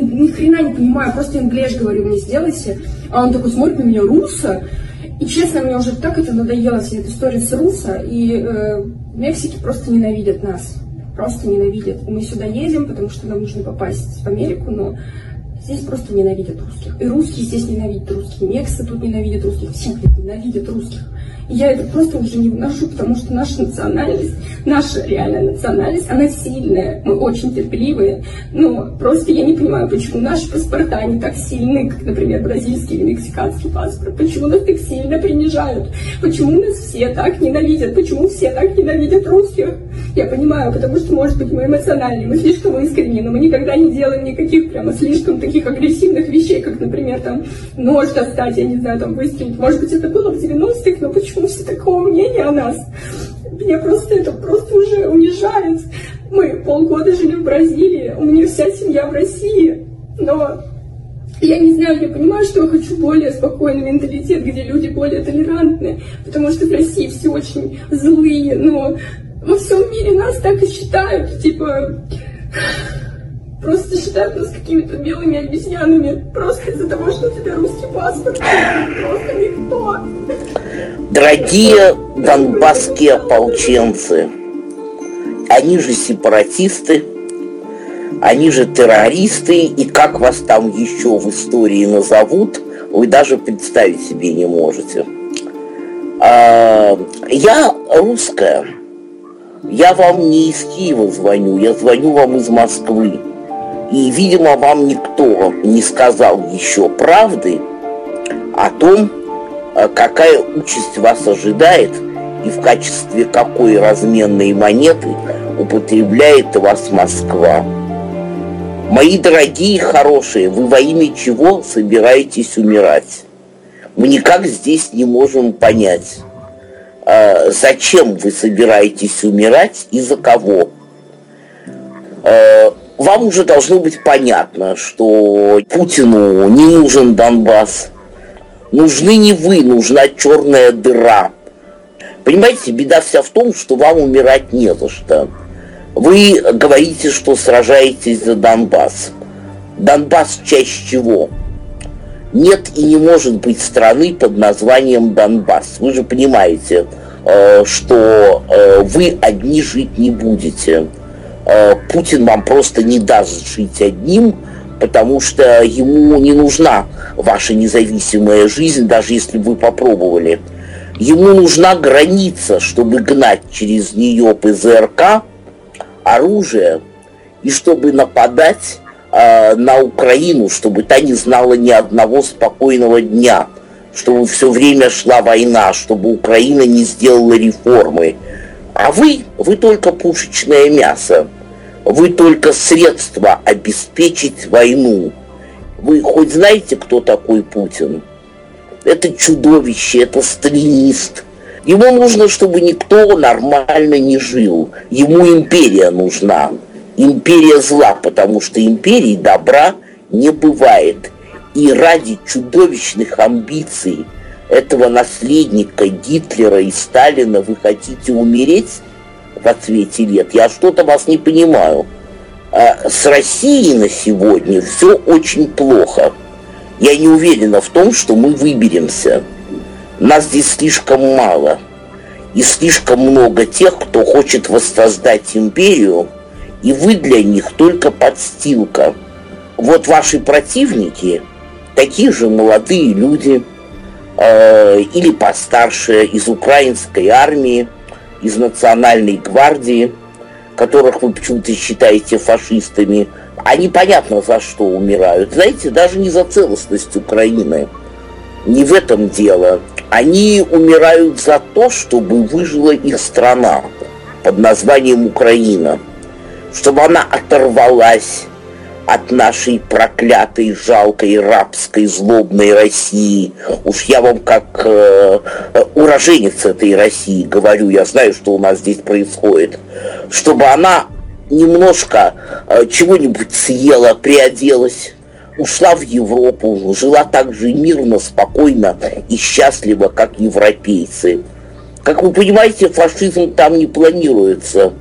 Ни хрена не понимаю, просто инглиш говорю, мне сделайте. А он такой смотрит на меня, руса. И честно, мне уже так это надоело, вся эта история с руса. И э, Мексики просто ненавидят нас. Просто ненавидят. Мы сюда едем, потому что нам нужно попасть в Америку, но здесь просто ненавидят русских. И русские здесь ненавидят русских. Мексы тут ненавидят русских. Все ненавидят русских. Я это просто уже не выношу, потому что наша национальность, наша реальная национальность, она сильная. Мы очень терпеливые. Но просто я не понимаю, почему наши паспорта не так сильны, как, например, бразильский или мексиканский паспорт. Почему нас так сильно принижают? Почему нас все так ненавидят? Почему все так ненавидят русских? Я понимаю, потому что, может быть, мы эмоциональны, мы слишком искренни, но мы никогда не делаем никаких прямо слишком таких агрессивных вещей, как, например, там, нож достать, я не знаю, там, выстрелить. Может быть, это было в 90-х, но почему все такого мнения о нас? Меня просто это просто уже унижает. Мы полгода жили в Бразилии, у меня вся семья в России, но я не знаю, я понимаю, что я хочу более спокойный менталитет, где люди более толерантны, потому что в России все очень злые, но во всем мире нас так и считают, типа, просто считают нас какими-то белыми обезьянами, просто из-за того, что у тебя русский паспорт, просто никто. Дорогие донбасские ополченцы, они же сепаратисты, они же террористы, и как вас там еще в истории назовут, вы даже представить себе не можете. А, я русская, я вам не из Киева звоню, я звоню вам из Москвы. И, видимо, вам никто не сказал еще правды о том, какая участь вас ожидает и в качестве какой разменной монеты употребляет вас Москва. Мои дорогие хорошие, вы во имя чего собираетесь умирать? Мы никак здесь не можем понять. Э, зачем вы собираетесь умирать и за кого. Э, вам уже должно быть понятно, что Путину не нужен Донбасс. Нужны не вы, нужна черная дыра. Понимаете, беда вся в том, что вам умирать не за что. Вы говорите, что сражаетесь за Донбасс. Донбасс часть чего? нет и не может быть страны под названием Донбасс. Вы же понимаете, э, что э, вы одни жить не будете. Э, Путин вам просто не даст жить одним, потому что ему не нужна ваша независимая жизнь, даже если вы попробовали. Ему нужна граница, чтобы гнать через нее ПЗРК, оружие, и чтобы нападать э, на Украину, чтобы та не знала ни одного спокойного дня, чтобы все время шла война, чтобы Украина не сделала реформы. А вы, вы только пушечное мясо. Вы только средство обеспечить войну. Вы хоть знаете, кто такой Путин? Это чудовище, это сталинист. Ему нужно, чтобы никто нормально не жил. Ему империя нужна империя зла, потому что империи добра не бывает. И ради чудовищных амбиций этого наследника Гитлера и Сталина вы хотите умереть в ответе лет? Я что-то вас не понимаю. А с Россией на сегодня все очень плохо. Я не уверена в том, что мы выберемся. Нас здесь слишком мало. И слишком много тех, кто хочет воссоздать империю, и вы для них только подстилка. Вот ваши противники, такие же молодые люди, э, или постарше, из украинской армии, из национальной гвардии, которых вы почему-то считаете фашистами, они понятно за что умирают. Знаете, даже не за целостность Украины. Не в этом дело. Они умирают за то, чтобы выжила их страна под названием Украина чтобы она оторвалась от нашей проклятой, жалкой, рабской, злобной России. Уж я вам как э, уроженец этой России говорю, я знаю, что у нас здесь происходит. Чтобы она немножко э, чего-нибудь съела, приоделась, ушла в Европу, жила так же мирно, спокойно и счастливо, как европейцы. Как вы понимаете, фашизм там не планируется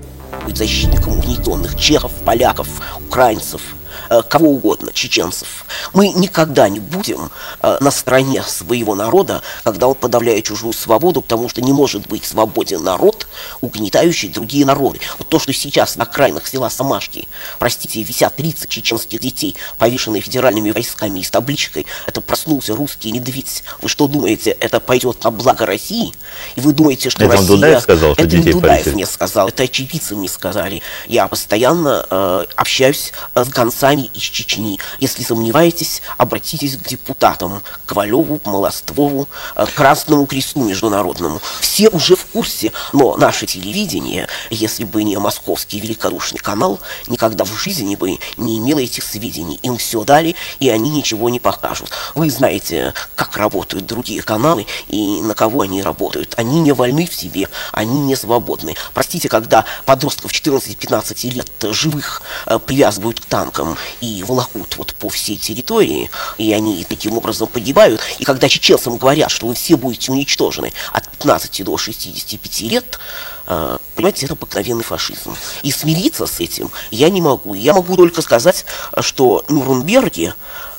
быть защитником угнетенных чехов, поляков, украинцев. Э, кого угодно, чеченцев. Мы никогда не будем э, на стороне своего народа, когда он подавляет чужую свободу, потому что не может быть свободен народ, угнетающий другие народы. Вот то, что сейчас на окраинах села Самашки, простите, висят 30 чеченских детей, повешенные федеральными войсками и с табличкой, это проснулся русский медведь. Вы что думаете, это пойдет на благо России? И вы думаете, что это Россия... Дудаев сказал, что это детей Дудаев повесили? мне сказал, это очевидцы мне сказали. Я постоянно э, общаюсь э, с гонцами из Чечни. Если сомневаетесь, обратитесь к депутатам, к Валеву, к Молоствову, э, к Красному Кресту Международному. Все уже в курсе, но наше телевидение, если бы не московский великодушный канал, никогда в жизни бы не имело этих сведений. Им все дали, и они ничего не покажут. Вы знаете, как работают другие каналы и на кого они работают. Они не вольны в себе, они не свободны. Простите, когда подростков 14-15 лет живых э, привязывают к танкам и волокут вот по всей территории, и они таким образом погибают, и когда чеченцам говорят, что вы все будете уничтожены от 15 до 65 лет, э, понимаете, это обыкновенный фашизм. И смириться с этим я не могу. Я могу только сказать, что Нюрнберги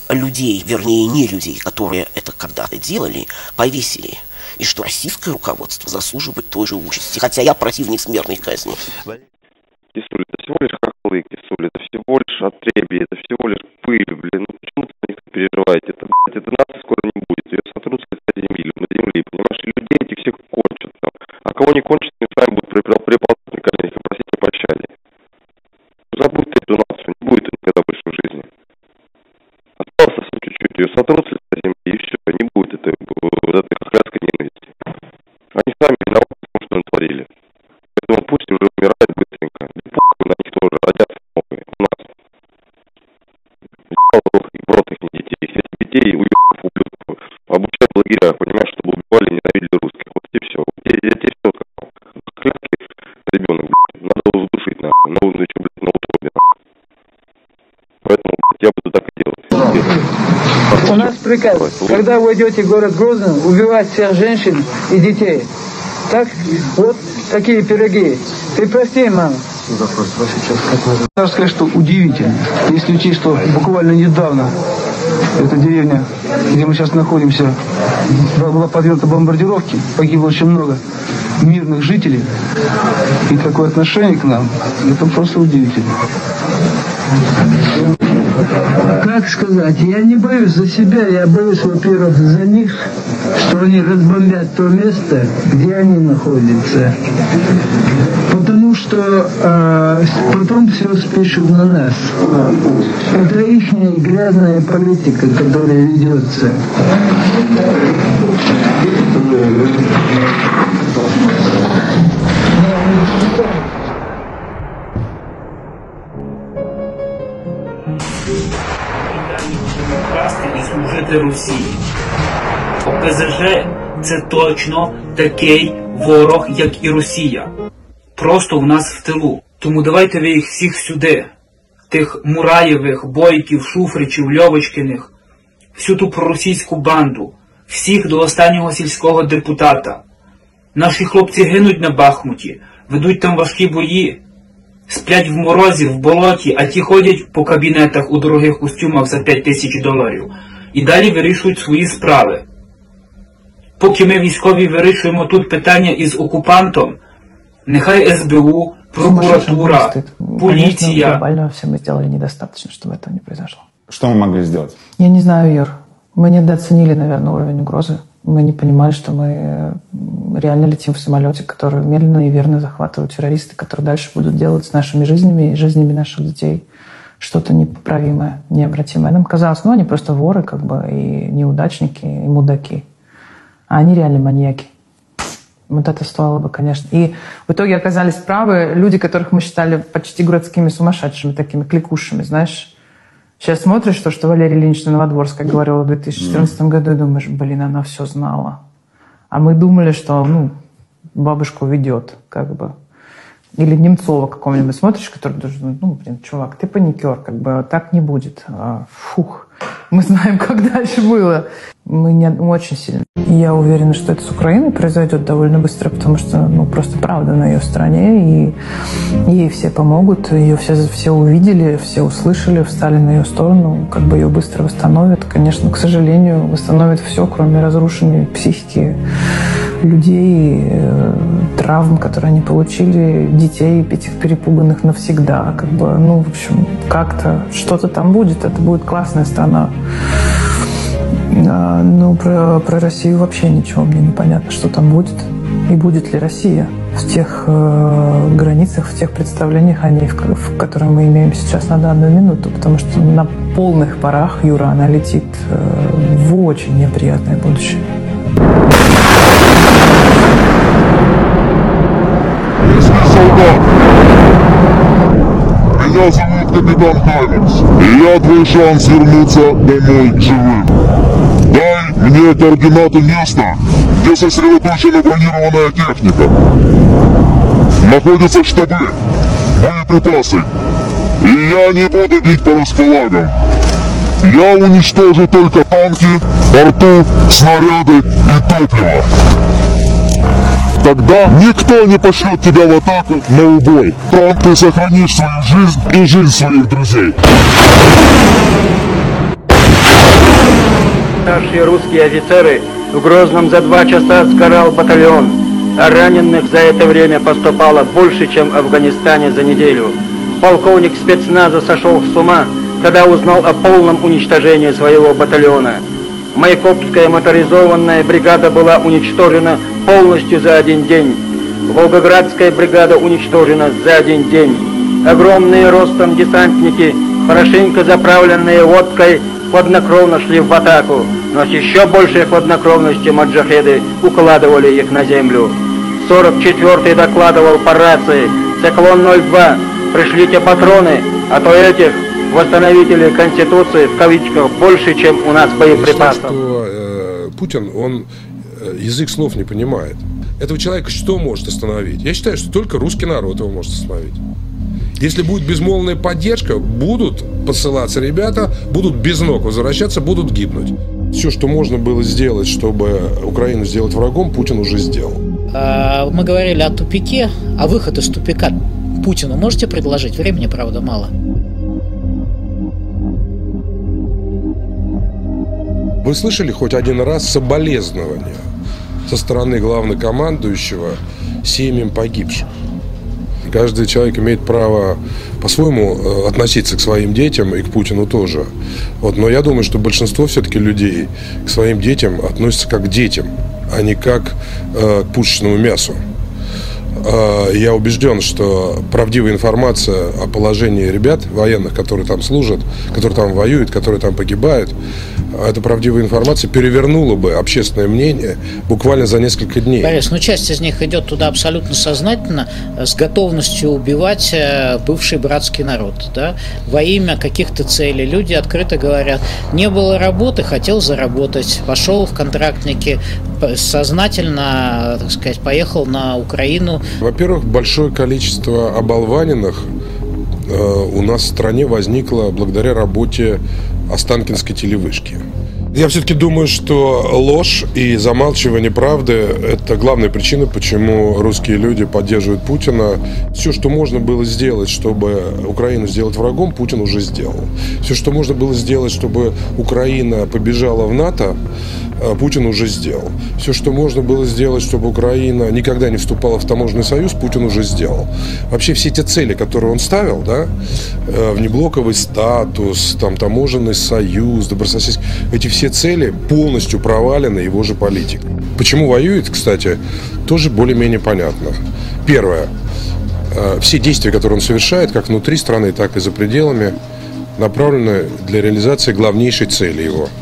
людей, вернее, не людей, которые это когда-то делали, повесили. И что российское руководство заслуживает той же участи. Хотя я противник смертной казни. Хохлы, Кисуль, это всего лишь отребье, это всего лишь пыль, блин. Ну почему вы переживаете? Это, блядь, это нации скоро не приказ, когда вы идете в город Грозный, убивать всех женщин и детей. Так? Вот такие пироги. Ты прости, мама. Надо сказать, что удивительно. Если учесть, что буквально недавно эта деревня, где мы сейчас находимся, была подвергнута бомбардировке, погибло очень много мирных жителей, и такое отношение к нам, это просто удивительно. Как сказать, я не боюсь за себя, я боюсь, во-первых, за них, что они разбомбят то место, где они находятся. Потому что э, потом все спишут на нас. Это их грязная политика, которая ведется. ОПЗЖ це точно такий ворог, як і Росія. Просто в нас в тилу. Тому давайте ви їх всіх сюди. Тих Мураєвих, Бойків, Шуфричів, Льовочкиних, всю ту проросійську банду, всіх до останнього сільського депутата. Наші хлопці гинуть на Бахмуті, ведуть там важкі бої, сплять в морозі, в болоті, а ті ходять по кабінетах у дорогих костюмах за 5 тисяч доларів. І далі вирішують свої справи. Поки ми військові вирішуємо тут питання із окупантом, нехай СБУ, прокуратура, Конечно, поліція. глобально все мы сделали недостаточно, чтобы этого не произошло. Что мы могли сделать? Я не знаю, Юр. Мы недооценили, наверное, уровень угрозы. Мы не понимали, что мы э, реально летим в самолете, который медленно и верно захватывают террористы, которые дальше будут делать с нашими жизнями и жизнями наших детей что-то непоправимое, необратимое. Нам казалось, ну, они просто воры, как бы, и неудачники, и мудаки. А они реально маньяки. Вот это стоило бы, конечно. И в итоге оказались правы люди, которых мы считали почти городскими сумасшедшими, такими кликушами, знаешь. Сейчас смотришь то, что Валерий Ильич Новодворская говорила в 2014 году, и думаешь, блин, она все знала. А мы думали, что, ну, бабушку ведет, как бы. Или Немцова какого-нибудь смотришь, который даже, ну, блин, чувак, ты паникер, как бы так не будет. А, фух, мы знаем, как дальше было. Мы, не, мы очень сильно. Я уверена, что это с Украиной произойдет довольно быстро, потому что, ну, просто правда на ее стороне, и ей все помогут, ее все, все увидели, все услышали, встали на ее сторону, как бы ее быстро восстановят. Конечно, к сожалению, восстановят все, кроме разрушенной психики людей, э, травм, которые они получили, детей, этих перепуганных навсегда. Как бы, ну, в общем, как-то что-то там будет. Это будет классная страна. А, ну, про, про Россию вообще ничего мне непонятно, что там будет. И будет ли Россия в тех э, границах, в тех представлениях о ней, в, в которые мы имеем сейчас на данную минуту. Потому что на полных парах Юра, она летит э, в очень неприятное будущее. солдат. Капитан Хаймерс, и я твой шанс вернуться домой живым. Дай мне координаты места, где сосредоточена бронированная техника. Находятся штабы, боеприпасы. И я не буду бить по располагам. Я уничтожу только танки, порту, снаряды и топливо. Тогда никто не пошлет тебя в атаку на убой. Там ты сохранишь свою жизнь и жизнь своих друзей. Старшие русские офицеры в Грозном за два часа сгорал батальон, а раненых за это время поступало больше, чем в Афганистане за неделю. Полковник спецназа сошел с ума, когда узнал о полном уничтожении своего батальона. Майкопская моторизованная бригада была уничтожена полностью за один день. Волгоградская бригада уничтожена за один день. Огромные ростом десантники, хорошенько заправленные водкой, хладнокровно шли в атаку, но с еще большей хладнокровностью маджахеды укладывали их на землю. 44-й докладывал по рации, «Циклон 02, пришлите патроны, а то этих восстановители Конституции в кавычках больше, чем у нас боеприпасов». Что, э, Путин, он э, язык слов не понимает. Этого человека что может остановить? Я считаю, что только русский народ его может остановить. Если будет безмолвная поддержка, будут посылаться ребята, будут без ног возвращаться, будут гибнуть. Все, что можно было сделать, чтобы Украину сделать врагом, Путин уже сделал. А, мы говорили о тупике, а выход из тупика Путину можете предложить? Времени, правда, мало. Вы слышали хоть один раз соболезнования со стороны главнокомандующего семьям погибших? Каждый человек имеет право по-своему э, относиться к своим детям и к Путину тоже. Вот, но я думаю, что большинство все-таки людей к своим детям относятся как к детям, а не как э, к пушечному мясу. Э, я убежден, что правдивая информация о положении ребят военных, которые там служат, которые там воюют, которые там погибают, эта правдивая информация перевернула бы общественное мнение буквально за несколько дней. Борис, ну часть из них идет туда абсолютно сознательно, с готовностью убивать э, бывший братский народ, да, во имя каких-то целей. Люди открыто говорят, не было работы, хотел заработать, пошел в контрактники, сознательно, так сказать, поехал на Украину. Во-первых, большое количество оболваненных э, у нас в стране возникло благодаря работе Останкинской телевышки. Я все-таки думаю, что ложь и замалчивание правды – это главная причина, почему русские люди поддерживают Путина. Все, что можно было сделать, чтобы Украину сделать врагом, Путин уже сделал. Все, что можно было сделать, чтобы Украина побежала в НАТО, э, Путин уже сделал. Все, что можно было сделать, чтобы Украина никогда не вступала в таможенный союз, Путин уже сделал. Вообще все те цели, которые он ставил, да, э, внеблоковый статус, там, таможенный союз, добрососедский, эти все цели полностью провалены его же политик. Почему воюет, кстати, тоже более-менее понятно. Первое. Э, все действия, которые он совершает, как внутри страны, так и за пределами, направлены для реализации главнейшей цели его –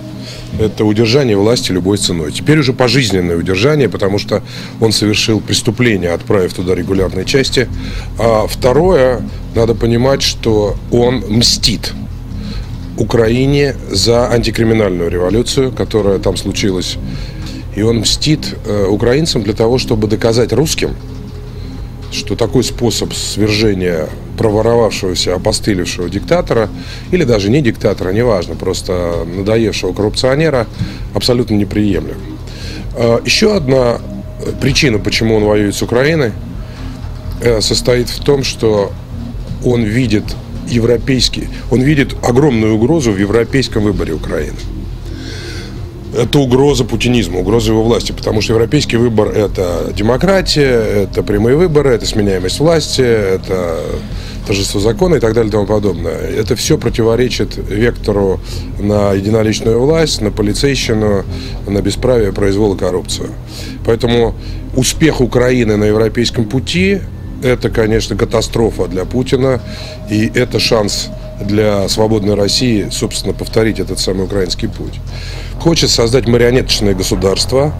это удержание власти любой ценой. Теперь уже пожизненное удержание, потому что он совершил преступление, отправив туда регулярные части. А второе, надо понимать, что он мстит Украине за антикриминальную революцию, которая там случилась. И он мстит э, украинцам для того, чтобы доказать русским, что такой способ свержения проворовавшегося, опостылевшего диктатора, или даже не диктатора, неважно, просто надоевшего коррупционера, абсолютно неприемлем. Э, еще одна причина, почему он воюет с Украиной, э, состоит в том, что он видит европейский, он видит огромную угрозу в европейском выборе Украины. Это угроза путинизма, угроза его власти, потому что европейский выбор – это демократия, это прямые выборы, это сменяемость власти, это торжество закона и так далее и тому подобное. Это все противоречит вектору на единоличную власть, на полицейщину, на бесправие, произвол и коррупцию. Поэтому успех Украины на европейском пути – это, конечно, катастрофа для Путина, и это шанс для свободной России, собственно, повторить этот самый украинский путь. Хочет создать марионеточное государство,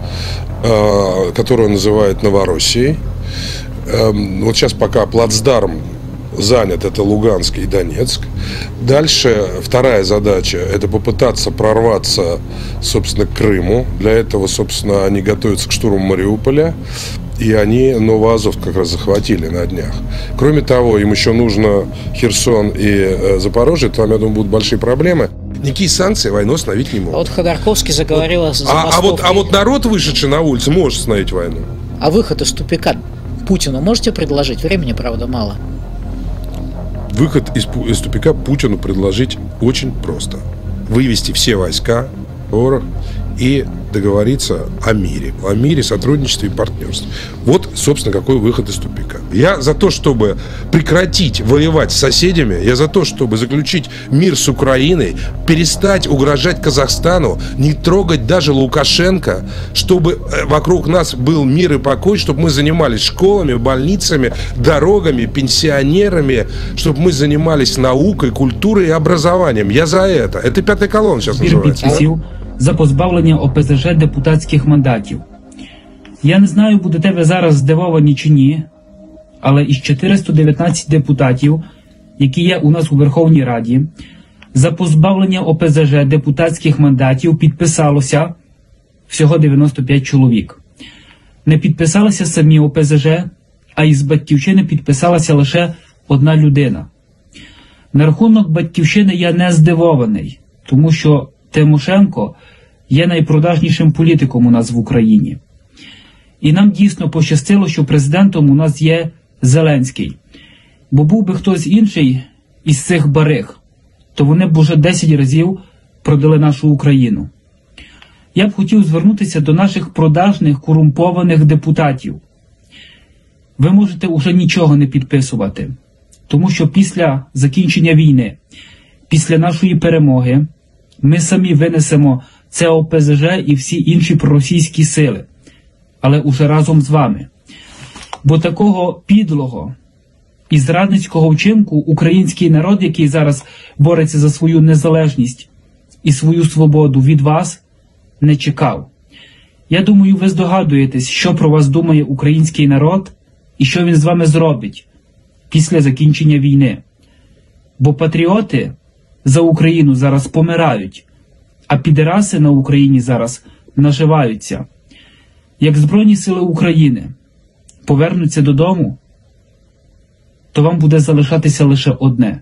э, которое он называет Новороссией. Эм, вот сейчас пока плацдарм занят, это Луганск и Донецк. Дальше вторая задача – это попытаться прорваться, собственно, к Крыму. Для этого, собственно, они готовятся к штурму Мариуполя. И они Новоазов как раз захватили на днях. Кроме того, им еще нужно Херсон и э, Запорожье, там, я думаю, будут большие проблемы. Никакие санкции войну остановить не могут. А вот Ходорковский заговорил о а, а, вот, а вот народ, вышедший на улицу, может остановить войну. А выход из тупика Путину можете предложить? Времени, правда, мало. Выход из, из тупика Путину предложить очень просто. Вывести все войска, ворог и договориться о мире, о мире, сотрудничестве и партнерстве. Вот, собственно, какой выход из тупика. Я за то, чтобы прекратить воевать с соседями, я за то, чтобы заключить мир с Украиной, перестать угрожать Казахстану, не трогать даже Лукашенко, чтобы э, вокруг нас был мир и покой, чтобы мы занимались школами, больницами, дорогами, пенсионерами, чтобы мы занимались наукой, культурой и образованием. Я за это. Это пятая колонна сейчас называется за позбавлення ОПЗЖ депутатських мандатів. Я не знаю, будете ви зараз здивовані чи ні, але із 419 депутатів, які є у нас у Верховній Раді, за позбавлення ОПЗЖ депутатських мандатів підписалося всього 95 чоловік. Не підписалися самі ОПЗЖ, а із Батьківщини підписалася лише одна людина. На рахунок Батьківщини я не здивований, тому що Тимошенко є найпродажнішим політиком у нас в Україні. І нам дійсно пощастило, що президентом у нас є Зеленський. Бо був би хтось інший із цих бариг, то вони б уже 10 разів продали нашу Україну. Я б хотів звернутися до наших продажних корумпованих депутатів. Ви можете уже нічого не підписувати, тому що після закінчення війни, після нашої перемоги, ми самі винесемо це ОПЗЖ і всі інші проросійські сили, але уже разом з вами. Бо такого підлого і зрадницького вчинку український народ, який зараз бореться за свою незалежність і свою свободу від вас, не чекав. Я думаю, ви здогадуєтесь, що про вас думає український народ і що він з вами зробить після закінчення війни. Бо патріоти за Україну зараз помирають, а підераси на Україні зараз наживаються. Як Збройні Сили України повернуться додому, то вам буде залишатися лише одне